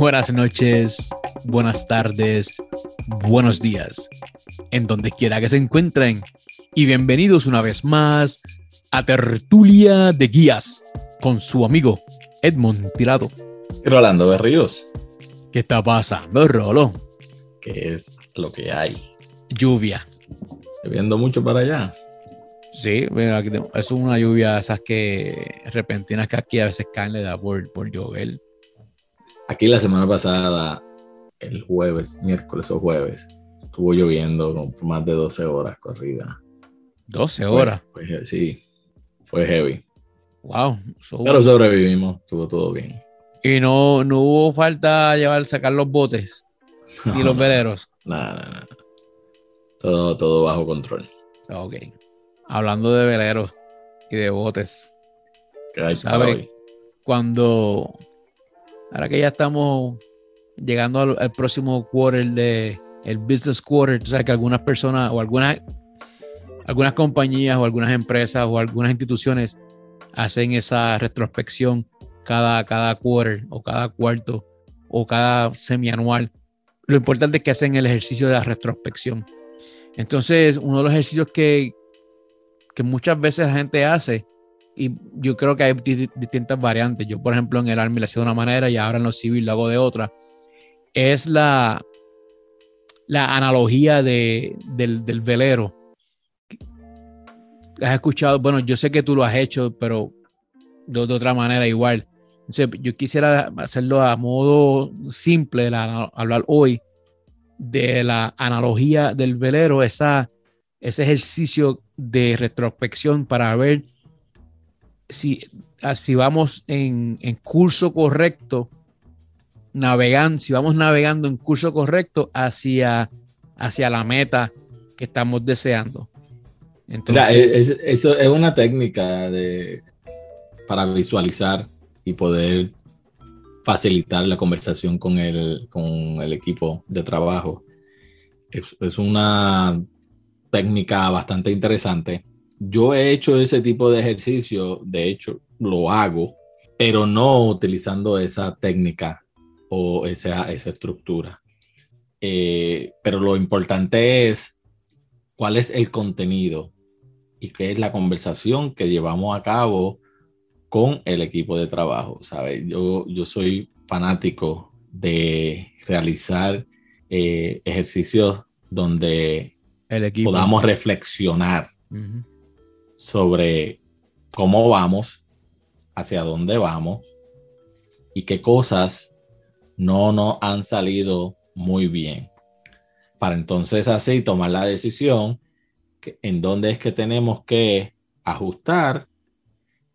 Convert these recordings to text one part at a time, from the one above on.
buenas noches, buenas tardes, buenos días, en donde quiera que se encuentren. Y bienvenidos una vez más a Tertulia de Guías con su amigo Edmond Tirado. Rolando Berríos. ¿Qué está pasando, Rolo? ¿Qué es lo que hay? Lluvia. Lloviendo mucho para allá. Sí, bueno, aquí tenemos- es una lluvia esas que repentinas que aquí a veces caen le da por, por llover. Aquí la semana pasada, el jueves, miércoles o jueves, estuvo lloviendo con más de 12 horas corrida. 12 horas. Fue- fue- sí, fue heavy. Wow. so- Pero sobrevivimos, estuvo todo bien. y no, no hubo falta llevar, sacar los botes y los veleros. Nada, nada, nada. Todo, todo bajo control. Ok. Hablando de veleros y de botes, ¿Qué hay ¿Sabe? para hoy? cuando ahora que ya estamos llegando al, próximo quarter de el business quarter, tú sabes que algunas personas o algunas algunas compañías o algunas empresas o algunas instituciones hacen esa retrospección cada, cada quarter o cada cuarto o cada semianual. Lo importante es que hacen el ejercicio de la retrospección. Entonces, uno de los ejercicios que, que muchas veces la gente hace, y yo creo que hay di- distintas variantes. Yo, por ejemplo, en el Army lo hacía de una manera y ahora en los civil lo hago de otra. Es la, la analogía de, del, del velero. Has escuchado, bueno, yo sé que tú lo has hecho, pero de, de otra manera igual. Entonces, yo quisiera hacerlo a modo simple, la- hablar hoy de la analogía del velero, esa, ese ejercicio de retrospección para ver si, ah, si vamos en, en curso correcto, navegando, si vamos navegando en curso correcto hacia, hacia la meta que estamos deseando. Entonces, Mira, es- es- eso es una técnica de, para visualizar y poder facilitar la conversación con el, con el equipo de trabajo. Es, es una técnica bastante interesante. Yo he hecho ese tipo de ejercicio, de hecho lo hago, pero no utilizando esa técnica o esa, esa estructura. Eh, pero lo importante es cuál es el contenido y qué es la conversación que llevamos a cabo con el equipo de trabajo, ¿sabes? Yo, yo soy fanático de realizar eh, ejercicios donde el podamos reflexionar. Sobre cómo vamos, hacia dónde vamos y qué cosas no nos han salido muy bien. Para entonces así tomar la decisión en dónde es que tenemos que ajustar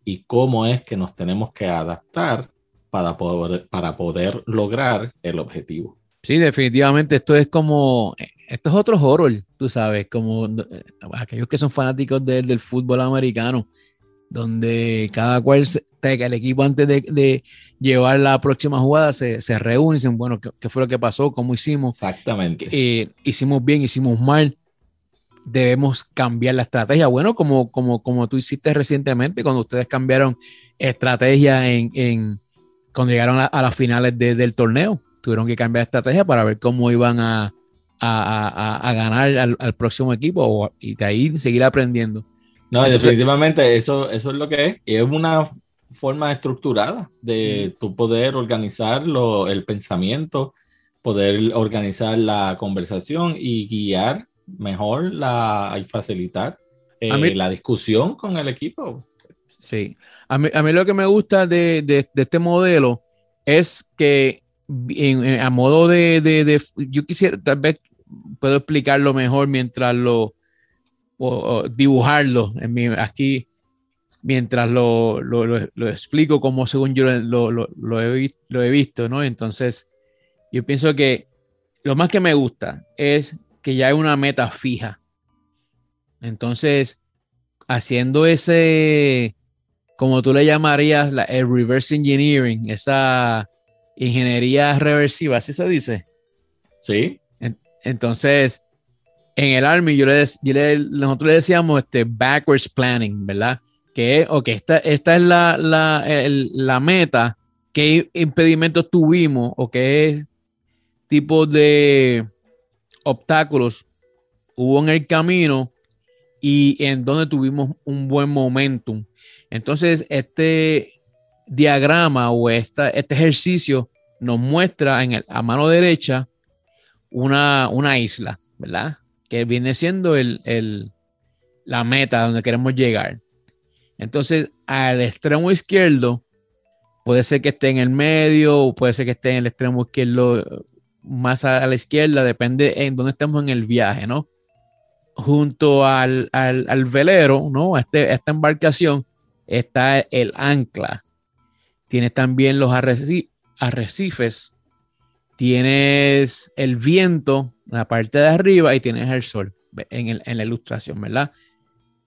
y cómo es que nos tenemos que adaptar para poder, para poder lograr el objetivo. Sí, definitivamente esto es como, esto es otro horror, tú sabes, como eh, aquellos que son fanáticos de- del fútbol americano, donde cada cual, se- el equipo antes de, de llevar la próxima jugada se, se reúne y dicen, bueno, ¿qué, qué fue lo que pasó? ¿Cómo hicimos? Exactamente. Eh, hicimos bien, hicimos mal, debemos cambiar la estrategia. Bueno, como, como, como tú hiciste recientemente, cuando ustedes cambiaron estrategia en, en- cuando llegaron a, a las finales de- del torneo, tuvieron que cambiar estrategia para ver cómo iban a, a- a- a- ganar al, al próximo equipo o- y de ahí seguir aprendiendo. No, Entonces- definitivamente eso, eso es lo que es. Es una forma estructurada de tu poder organizar lo- el pensamiento, poder organizar la conversación y guiar mejor la, y facilitar eh, mí- la discusión con el equipo. Sí. A mí, a mí lo que me gusta de, de- de este modelo es que en- a modo de, de- yo quisiera, tal vez puedo explicarlo mejor mientras lo, o, dibujarlo en mi- aquí, mientras lo, lo- lo- explico como según yo lo, he, lo he visto, ¿no? Entonces, yo pienso que lo más que me gusta es que ya hay una meta fija. Entonces, haciendo ese, como tú le llamarías, la- el reverse engineering, esa ingeniería reversiva, ¿así se dice? Sí, Entonces, en el Army, yo le, dec- yo le- nosotros le decíamos este backwards planning, ¿verdad? Que es, ok, esta, esta es la, la, el- la meta qué impedimentos tuvimos o qué tipo de obstáculos hubo en el camino y en donde tuvimos un buen momentum. Entonces, este diagrama o esta, este ejercicio nos muestra en el, a mano derecha una, una isla, ¿verdad? Que viene siendo el, la meta donde queremos llegar. Entonces, al extremo izquierdo, puede ser que esté en el medio, o puede ser que esté en el extremo izquierdo más a la izquierda, depende en dónde estemos en el viaje, ¿no? Junto al, velero, ¿no? Este, esta embarcación está el ancla. Tienes también los arrecifes, tienes el viento en la parte de arriba y tienes el sol en, la ilustración, ¿verdad?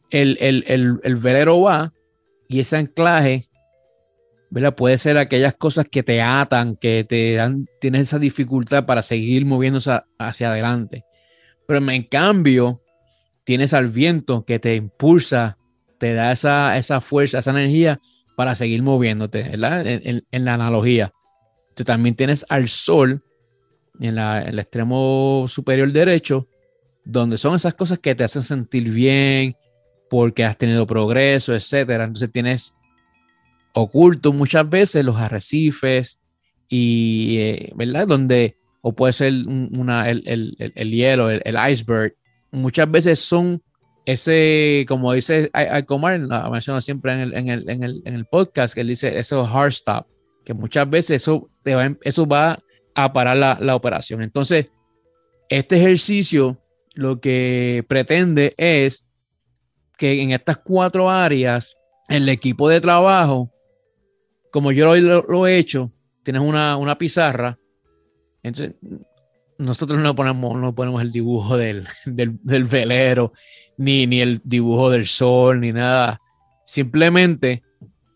El, el, velero va y ese anclaje ¿verdad? Puede ser aquellas cosas que te atan, que te dan, tienes esa dificultad para seguir moviéndose hacia adelante. Pero en cambio, tienes al viento que te impulsa, te da esa, esa fuerza, esa energía para seguir moviéndote, ¿verdad? En, la analogía. Tú también tienes al sol en, el extremo superior derecho, donde son esas cosas que te hacen sentir bien, porque has tenido progreso, etcétera. Entonces tienes oculto muchas veces los arrecifes y, eh, ¿verdad? Donde, o puede ser una, el, el, el, hielo, el, iceberg, muchas veces son ese, como dice Comar, menciona siempre en el, en, el, en, el, en el podcast, que él dice eso hard stop, que muchas veces eso, te va, eso va a parar la, la operación. Entonces, este ejercicio lo que pretende es que en estas cuatro áreas el equipo de trabajo como yo lo, he hecho, tienes una, pizarra, entonces nosotros no ponemos, no ponemos el dibujo del, velero, ni, ni el dibujo del sol, ni nada. Simplemente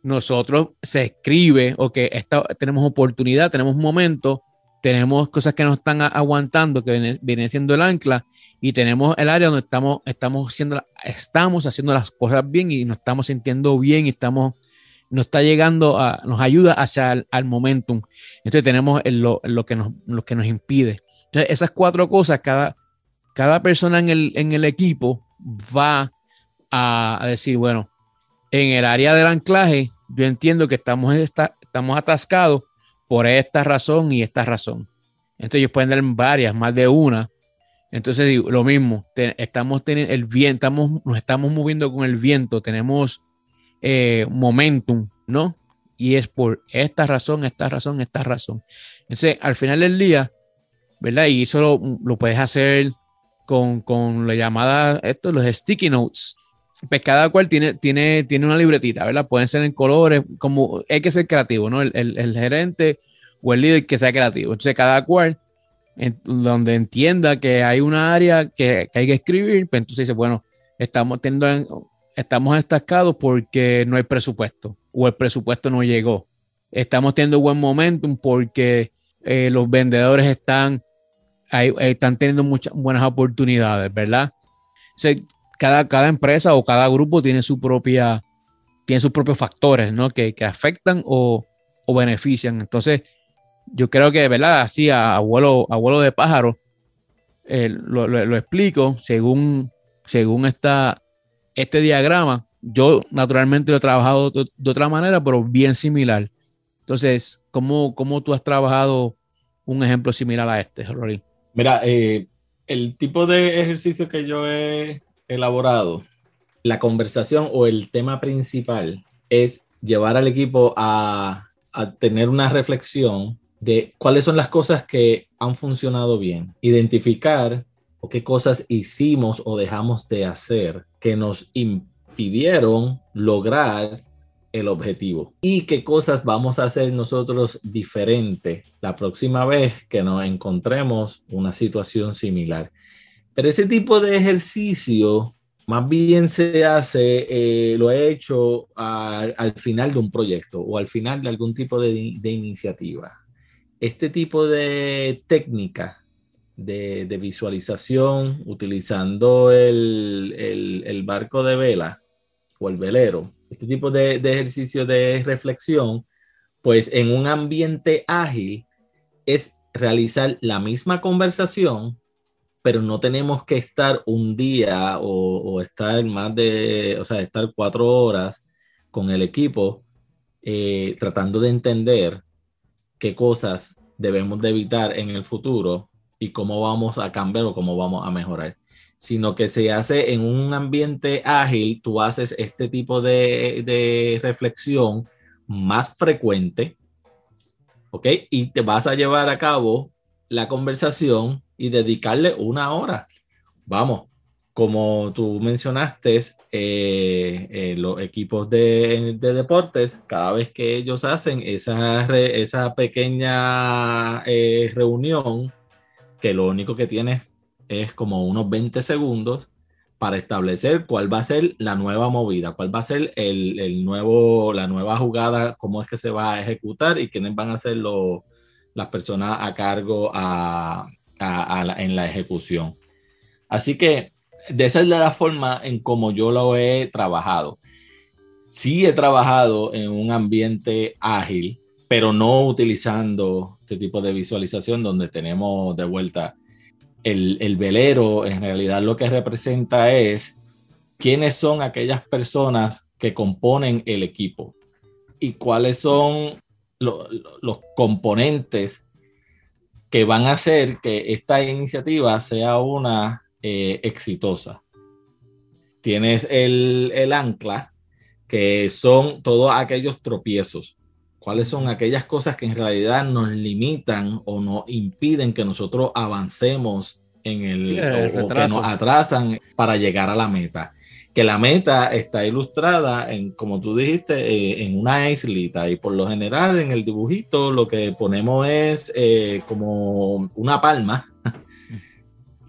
nosotros se escribe o que tenemos oportunidad, tenemos momento, tenemos cosas que nos están aguantando, que viene, siendo el ancla, y tenemos el área donde estamos, estamos, haciendo, estamos haciendo las cosas bien y nos estamos sintiendo bien y estamos nos está llegando, a, nos ayuda hacia el momentum. Entonces tenemos lo, que nos, lo que nos impide. Entonces esas cuatro cosas, cada, cada persona en el, en el equipo va a, decir, bueno, en el área del anclaje, yo entiendo que estamos, esta, estamos atascados por esta razón y esta razón. Entonces ellos pueden dar varias, más de una. Entonces digo, lo mismo, estamos teniendo el viento, estamos, nos estamos moviendo con el viento, tenemos eh, momentum, ¿no? Y es por esta razón, esta razón, esta razón. Entonces, al final del día, ¿verdad? Y eso lo, puedes hacer con, con, la llamada, esto, los sticky notes. Pues cada cual tiene, tiene, tiene una libretita, ¿verdad? Pueden ser en colores, como hay que ser creativo, ¿no? El, el, gerente o el líder que sea creativo. Entonces, cada cual, en, donde entienda que hay una área que, que, hay que escribir, pues entonces dice, bueno, estamos teniendo estamos estancados porque no hay presupuesto o el presupuesto no llegó. Estamos teniendo buen momentum porque eh, los vendedores están, están teniendo muchas buenas oportunidades, ¿verdad? cada, cada empresa o cada grupo tiene su propia, tiene sus propios factores, ¿no? Que, afectan o, benefician. Entonces, yo creo que, ¿verdad? Así a abuelo, abuelo de pájaro, eh, lo, lo, explico según, según esta, este diagrama, yo naturalmente lo he trabajado de, otra manera, pero bien similar. Entonces, ¿cómo, ¿cómo, tú has trabajado un ejemplo similar a este, Rory? Mira, eh, el tipo de ejercicio que yo he elaborado, la conversación o el tema principal es llevar al equipo a, a tener una reflexión de cuáles son las cosas que han funcionado bien, identificar o qué cosas hicimos o dejamos de hacer que nos impidieron lograr el objetivo y qué cosas vamos a hacer nosotros diferente la próxima vez que nos encontremos una situación similar. Pero ese tipo de ejercicio más bien se hace, eh, lo he hecho al final de un proyecto o al final de algún tipo de, de iniciativa. Este tipo de técnica de, visualización utilizando el, barco de vela o el velero, este tipo de, ejercicio de reflexión Pues en un ambiente ágil es realizar la misma conversación, pero no tenemos que estar un día o, estar más de, o sea, estar cuatro horas con el equipo eh, tratando de entender qué cosas debemos de evitar en el futuro y cómo vamos a cambiar o cómo vamos a mejorar, sino que se hace en un ambiente ágil, tú haces este tipo de, de reflexión más frecuente, ¿ok? Y te vas a llevar a cabo la conversación y dedicarle una hora. Vamos, como tú mencionaste, eh, eh, los equipos de, deportes, cada vez que ellos hacen esa, esa pequeña eh, reunión, que lo único que tienes es como unos 20 segundos para establecer cuál va a ser la nueva movida, cuál va a ser el, nuevo, la nueva jugada, cómo es que se va a ejecutar y quiénes van a ser las personas a cargo en la ejecución. Así que de esa es la forma en como yo lo he trabajado. Sí he trabajado en un ambiente ágil, pero no utilizando este tipo de visualización donde tenemos de vuelta el, el velero. En realidad lo que representa es quiénes son aquellas personas que componen el equipo y cuáles son los componentes que van a hacer que esta iniciativa sea una eh, exitosa. Tienes el, el ancla, que son todos aquellos tropiezos. ¿Cuáles son aquellas cosas que en realidad nos limitan o nos impiden que nosotros avancemos en el, o, que nos atrasan para llegar a la meta? que la meta está ilustrada en, como tú dijiste, eh, en una islita. Y por lo general en el dibujito lo que ponemos es eh, como una palma.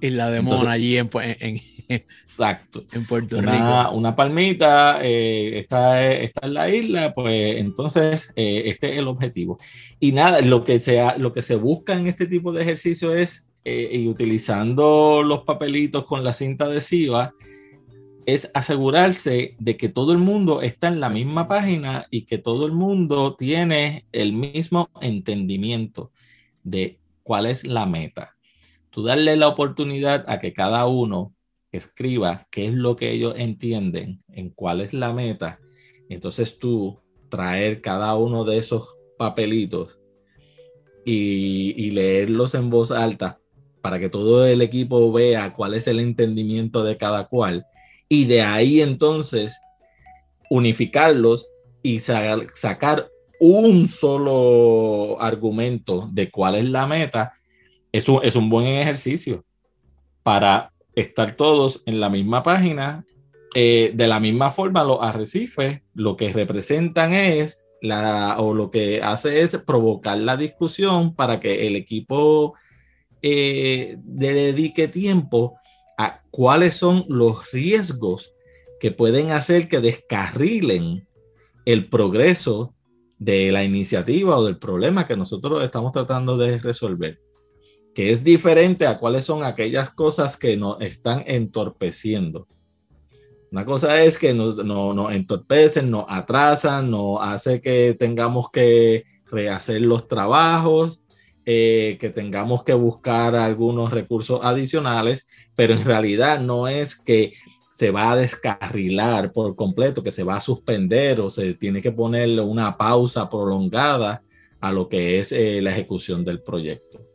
Y la de allí en, en, exacto. en Puerto Rico. Una palmita, eh, está, está, en la isla, pues entonces eh, este es el objetivo. Y nada, lo que, sea, lo que se busca en este tipo de ejercicio es, eh, y utilizando los papelitos con la cinta adhesiva, es asegurarse de que todo el mundo está en la misma página y que todo el mundo tiene el mismo entendimiento de cuál es la meta tú darle la oportunidad a que cada uno escriba qué es lo que ellos entienden, en cuál es la meta. Entonces tú traer cada uno de esos papelitos y, leerlos en voz alta para que todo el equipo vea cuál es el entendimiento de cada cual. Y de ahí entonces unificarlos y sacar un solo argumento de cuál es la meta es un, es un buen ejercicio para estar todos en la misma página. Eh, de la misma forma, los arrecifes lo que representan es la, o lo que hace es provocar la discusión para que el equipo eh, dedique tiempo a cuáles son los riesgos que pueden hacer que descarrilen el progreso de la iniciativa o del problema que nosotros estamos tratando de resolver que es diferente a cuáles son aquellas cosas que nos están entorpeciendo. Una cosa es que nos, entorpecen, nos atrasan, nos hace que tengamos que rehacer los trabajos, eh, que tengamos que buscar algunos recursos adicionales, pero en realidad no es que se va a descarrilar por completo, que se va a suspender o se tiene que ponerle una pausa prolongada a lo que es eh, la ejecución del proyecto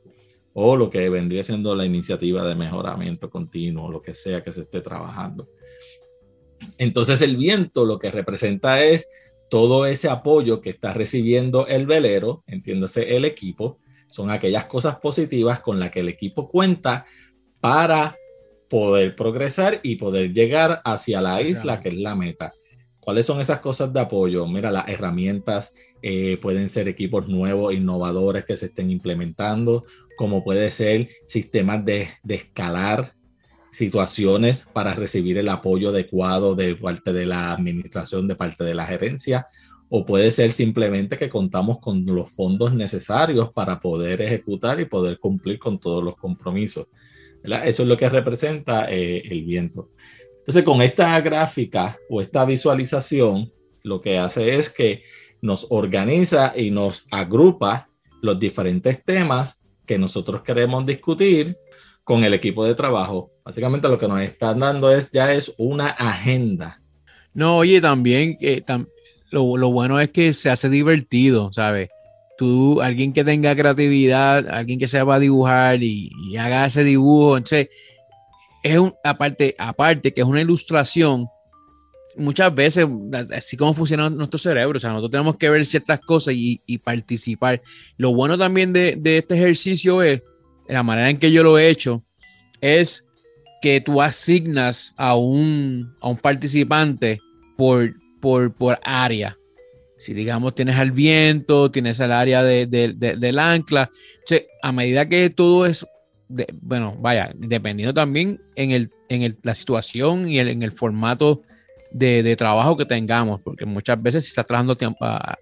o lo que vendría siendo la iniciativa de mejoramiento continuo, lo que sea que se esté trabajando. Entonces el viento lo que representa es todo ese apoyo que está recibiendo el velero, entiéndase el equipo, son aquellas cosas positivas con las que el equipo cuenta para poder progresar y poder llegar hacia la isla, que es la meta. ¿Cuáles son esas cosas de apoyo? Mira, las herramientas eh, pueden ser equipos nuevos, innovadores que se estén implementando, como puede ser sistemas de, escalar situaciones para recibir el apoyo adecuado de parte de la administración, de parte de la gerencia, o puede ser simplemente que contamos con los fondos necesarios para poder ejecutar y poder cumplir con todos los compromisos. Eso es lo que representa eh, el viento. Entonces, con esta gráfica o esta visualización, lo que hace es que nos organiza y nos agrupa los diferentes temas que nosotros queremos discutir con el equipo de trabajo. Básicamente lo que nos están dando es ya es una agenda. No, oye, también eh, lo, lo, bueno es que se hace divertido, ¿sabes? Tú, alguien que tenga creatividad, alguien que sepa dibujar y, y haga ese dibujo, entonces, es un, aparte, aparte que es una ilustración, muchas veces, así como funciona nuestro cerebro, o sea, nosotros tenemos que ver ciertas cosas y, participar. Lo bueno también de, este ejercicio es, la manera en que yo lo he hecho, es que tú asignas a un, a un participante por, por, por área. Si digamos tienes al viento, tienes el área de, del ancla, a medida que todo es, bueno, vaya, dependiendo también en, el, en la situación y en el formato de, trabajo que tengamos, porque muchas veces si estás trabajando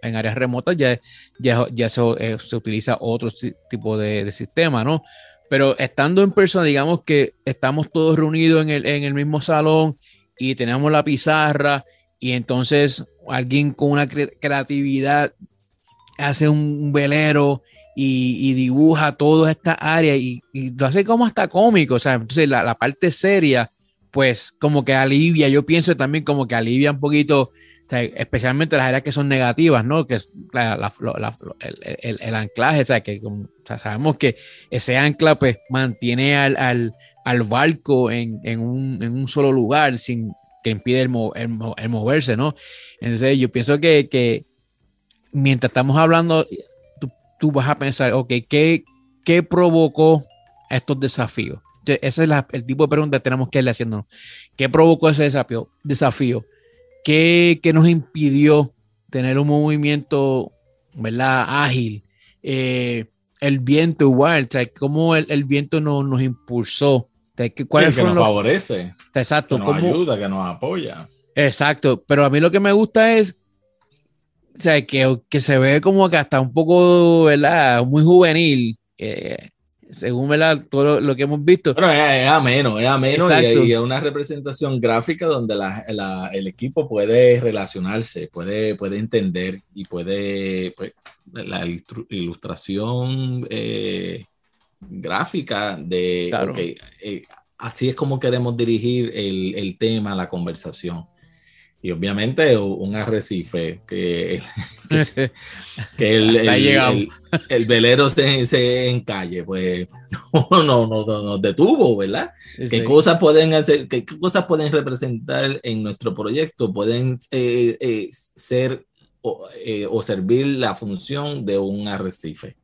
en áreas remotas ya, ya, ya eh, se utiliza otro tipo de, sistema, ¿no? Pero estando en persona, digamos que estamos todos reunidos en el, en el mismo salón y tenemos la pizarra y entonces alguien con una creatividad hace un velero y, dibuja toda esta área y, lo hace como hasta cómico, o sea, entonces la, la parte seria pues como que alivia, yo pienso también como que alivia un poquito, especialmente las áreas que son negativas, ¿no? Que es el, anclaje, o sea, que sabemos que ese ancla pues mantiene al, barco en, un, solo lugar sin que impide el, moverse, ¿no? Entonces yo pienso que, mientras estamos hablando, tú, vas a pensar, ok, ¿qué, qué provocó estos desafíos? Ese es el tipo de pregunta que tenemos que irle haciendo. ¿Qué provocó ese desafío? desafío? ¿Qué, nos impidió tener un movimiento ¿verdad? ágil? Eh, el viento igual, o cómo el, viento nos impulsó. ¿Cuál que nos favorece. Exacto. Que nos ayuda, que nos apoya. Exacto, pero a mí lo que me gusta es o sea, que, que se ve como que hasta un poco, ¿verdad? Muy juvenil. Eh, según todo lo, que hemos visto. Pero es, ameno, es ameno y, es una representación gráfica donde el equipo puede relacionarse, puede, puede entender y puede, pues, la ilustración eh, gráfica de, eh, así es como queremos dirigir el, el tema, la conversación. Y obviamente un arrecife que, que, el, el, velero se, se encalle, pues no, no, no, nos detuvo, ¿verdad? ¿Qué cosas pueden hacer, qué cosas pueden representar en nuestro proyecto? Pueden eh, eh, ser eh, o, servir la función de un arrecife,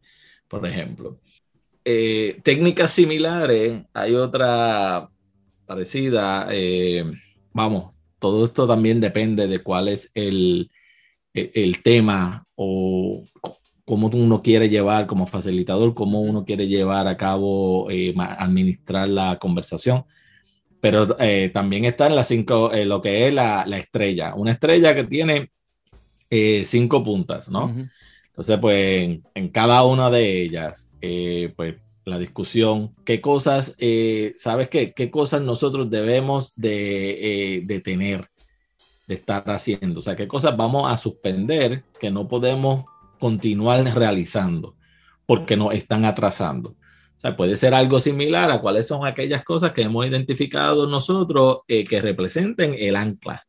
por ejemplo. técnicas similares, hay otra parecida, vamos, todo esto también depende de cuál es el, e, el, tema o cómo uno quiere llevar como facilitador, cómo uno quiere llevar a cabo, eh, administrar la conversación. Pero eh, también está en las cinco, eh, lo que es la, la, estrella. Una estrella que tiene cinco puntas, ¿no? Entonces, pues en, cada una de ellas, pues la discusión, qué cosas, eh, ¿sabes qué? ¿Qué cosas nosotros debemos de, eh, tener, de estar haciendo? O sea, qué cosas vamos a suspender que no podemos continuar realizando porque nos están atrasando. O sea, puede ser algo similar a cuáles son aquellas cosas que hemos identificado nosotros eh, que representen el ancla.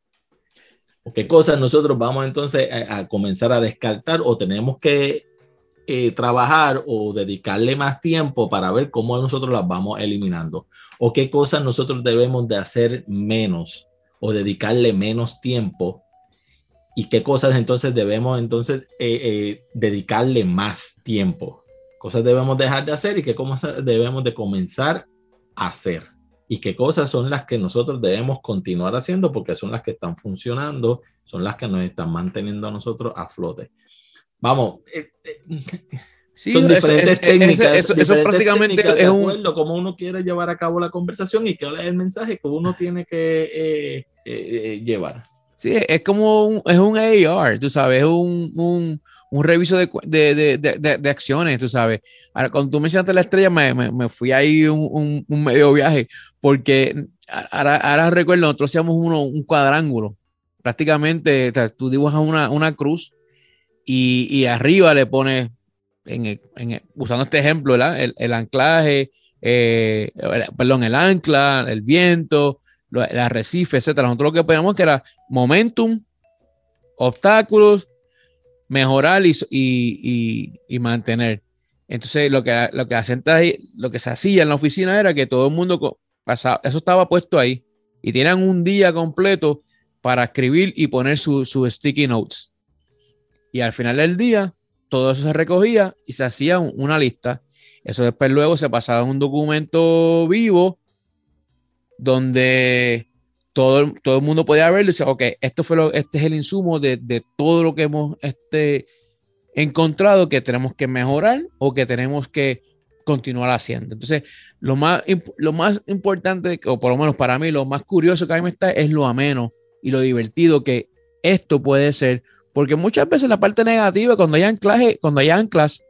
¿O qué cosas nosotros vamos entonces a comenzar a descartar o tenemos que eh, trabajar o dedicarle más tiempo para ver cómo nosotros las vamos eliminando o qué cosas nosotros debemos de hacer menos o dedicarle menos tiempo y qué cosas entonces debemos entonces eh, eh, dedicarle más tiempo. Cosas debemos dejar de hacer y qué cosas debemos de comenzar a hacer. Y qué cosas son las que nosotros debemos continuar haciendo porque son las que están funcionando, son las que nos están manteniendo a nosotros a flote. Vamos, eh, eh, son diferentes técnicas. Eso, prácticamente es un... cómo uno quiere llevar a cabo la conversación y cuál es el mensaje que uno tiene que eh, llevar. Sí, es como un, es un AR, tú sabes, es un, un, un reviso de, de, de, de, acciones, tú sabes. Ahora, cuando tú mencionaste la estrella, me, me, me fui ahí un, un, medio viaje, porque ahora, ahora recuerdo, nosotros hacíamos uno, un cuadrángulo. Prácticamente, tú dibujas una, una cruz y, arriba le pones, en usando este ejemplo, el, anclaje, eh, perdón, el ancla, el viento, el arrecife, etcétera. Nosotros lo que poníamos que era momentum, obstáculos, mejorar y, mantener. Entonces, lo que, lo, que lo que se hacía en la oficina era que todo el mundo pasaba, eso estaba puesto ahí y tenían un día completo para escribir y poner sus su sticky notes. Y al final del día, todo eso se recogía y se hacía una lista. Eso después luego se pasaba a un documento vivo donde todo, todo el mundo podía verlo y decir, ok, esto fue lo, este es el insumo de, de todo lo que hemos este, encontrado que tenemos que mejorar o que tenemos que continuar haciendo. Entonces, lo más, lo más importante, o por lo menos para mí, lo más curioso que a mí me está es lo ameno y lo divertido que esto puede ser, porque muchas veces la parte negativa, cuando hay anclaje, cuando hay anclas,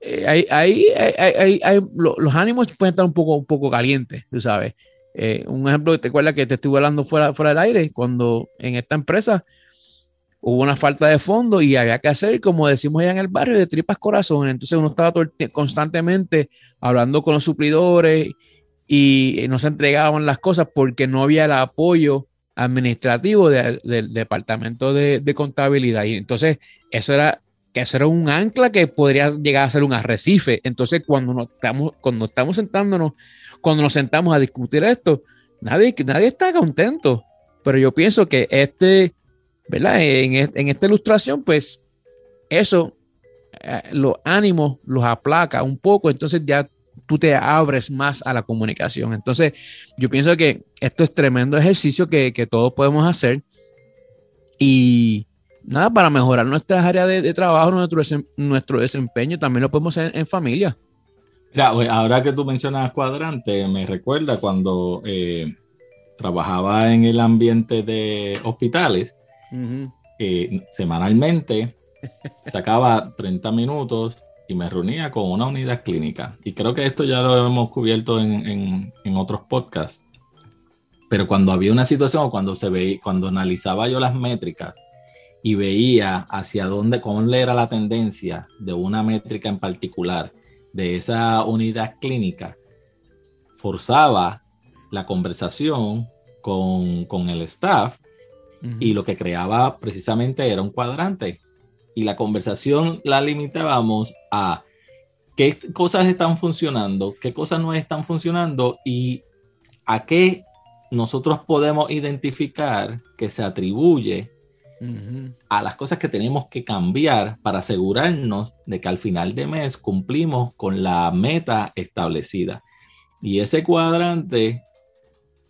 eh, ahí, hay, los ánimos pueden estar un poco, un poco calientes, tú sabes. Eh, un ejemplo, te acuerdas que te estuve hablando fuera, fuera del aire, cuando en esta empresa hubo una falta de fondo y había que hacer, como decimos allá en el barrio, de tripas corazón. Entonces uno estaba constantemente hablando con los suplidores y no se entregaban las cosas porque no había el apoyo administrativo del departamento de, contabilidad. Y entonces eso era que eso era un ancla que podría llegar a ser un arrecife. Entonces cuando nos estamos, cuando estamos sentándonos, cuando nos sentamos a discutir esto, nadie, nadie está contento. Pero yo pienso que este, ¿verdad? En, esta ilustración, pues eso, eh, los ánimos los aplaca un poco, entonces ya tú te abres más a la comunicación. Entonces, yo pienso que esto es tremendo ejercicio que, todos podemos hacer y nada, para mejorar nuestras áreas de, trabajo, nuestro, nuestro desempeño, también lo podemos hacer en familia. ahora que tú mencionas cuadrante, me recuerda cuando eh, trabajaba en el ambiente de hospitales, eh, semanalmente sacaba 30 minutos y me reunía con una unidad clínica. Y creo que esto ya lo hemos cubierto en, otros podcasts. Pero cuando había una situación o cuando se veía, cuando analizaba yo las métricas y veía hacia dónde, cómo era la tendencia de una métrica en particular de esa unidad clínica, forzaba la conversación con, con el staff y lo que creaba precisamente era un cuadrante. Y la conversación la limitábamos a qué cosas están funcionando, qué cosas no están funcionando y a qué nosotros podemos identificar que se atribuye a las cosas que tenemos que cambiar para asegurarnos de que al final de mes cumplimos con la meta establecida. Y ese cuadrante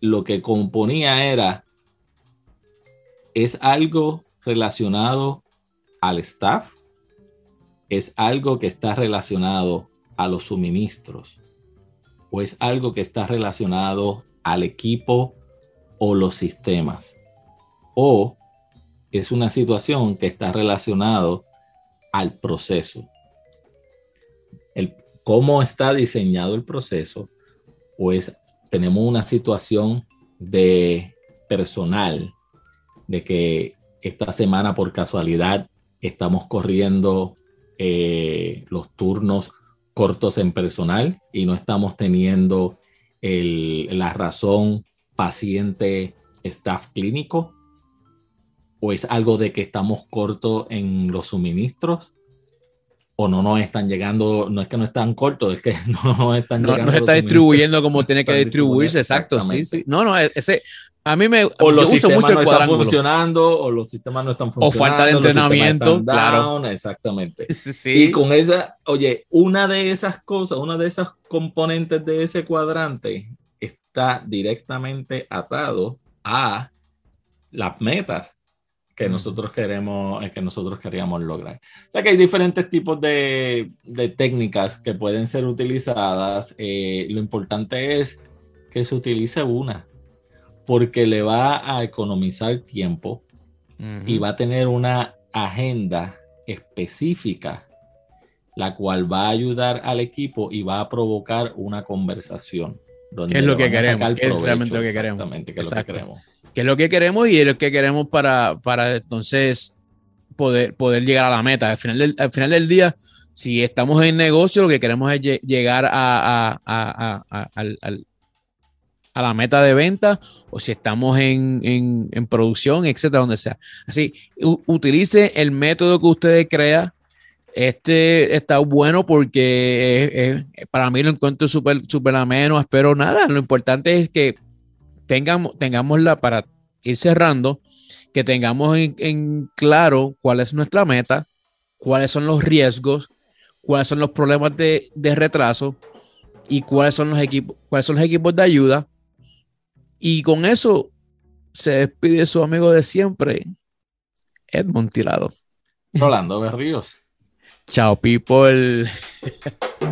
lo que componía era es algo relacionado al staff, es algo que está relacionado a los suministros o es algo que está relacionado al equipo o los sistemas o es una situación que está relacionado al proceso. El, cómo está diseñado el proceso, pues tenemos una situación de personal de que esta semana por casualidad estamos corriendo eh, los turnos cortos en personal y no estamos teniendo la razón paciente staff clínico o es algo de que estamos cortos en los suministros o no nos están llegando, no es que no están cortos, es que no nos están llegando. No se está distribuyendo como tiene que distribuirse, exacto, sí, sí. No, no, ese, a mí me o los sistemas no están funcionando o los sistemas no están funcionando o falta de entrenamiento claro exactamente y con esa oye una de esas cosas una de esas componentes de ese cuadrante está directamente atado a las metas que nosotros queremos que nosotros queríamos lograr o sea que hay diferentes tipos de, de técnicas que pueden ser utilizadas eh, lo importante es que se utilice una porque le va a economizar tiempo y va a tener una agenda específica, la cual va a ayudar al equipo y va a provocar una conversación. ¿Qué es lo que queremos? ¿Qué es realmente lo que queremos? ¿Qué es lo que queremos? ¿Qué es lo que queremos y es lo que queremos para, para entonces poder, poder llegar a la meta. Al final, del, al final del día, si estamos en negocio, lo que queremos es llegar a, a, a, la meta de venta o si estamos en, en, en producción, etcétera, donde sea. Así, utilice el método que usted crea. Este está bueno porque para mí lo encuentro súper súper ameno, espero nada. Lo importante es que tengamos, tengamos la, para ir cerrando, que tengamos en, claro cuál es nuestra meta, cuáles son los riesgos, cuáles son los problemas de, retraso y cuáles son los equipos, cuáles son los equipos de ayuda. Y con eso se despide su amigo de siempre, Edmond Tirado. Rolando Berríos. Chao, people.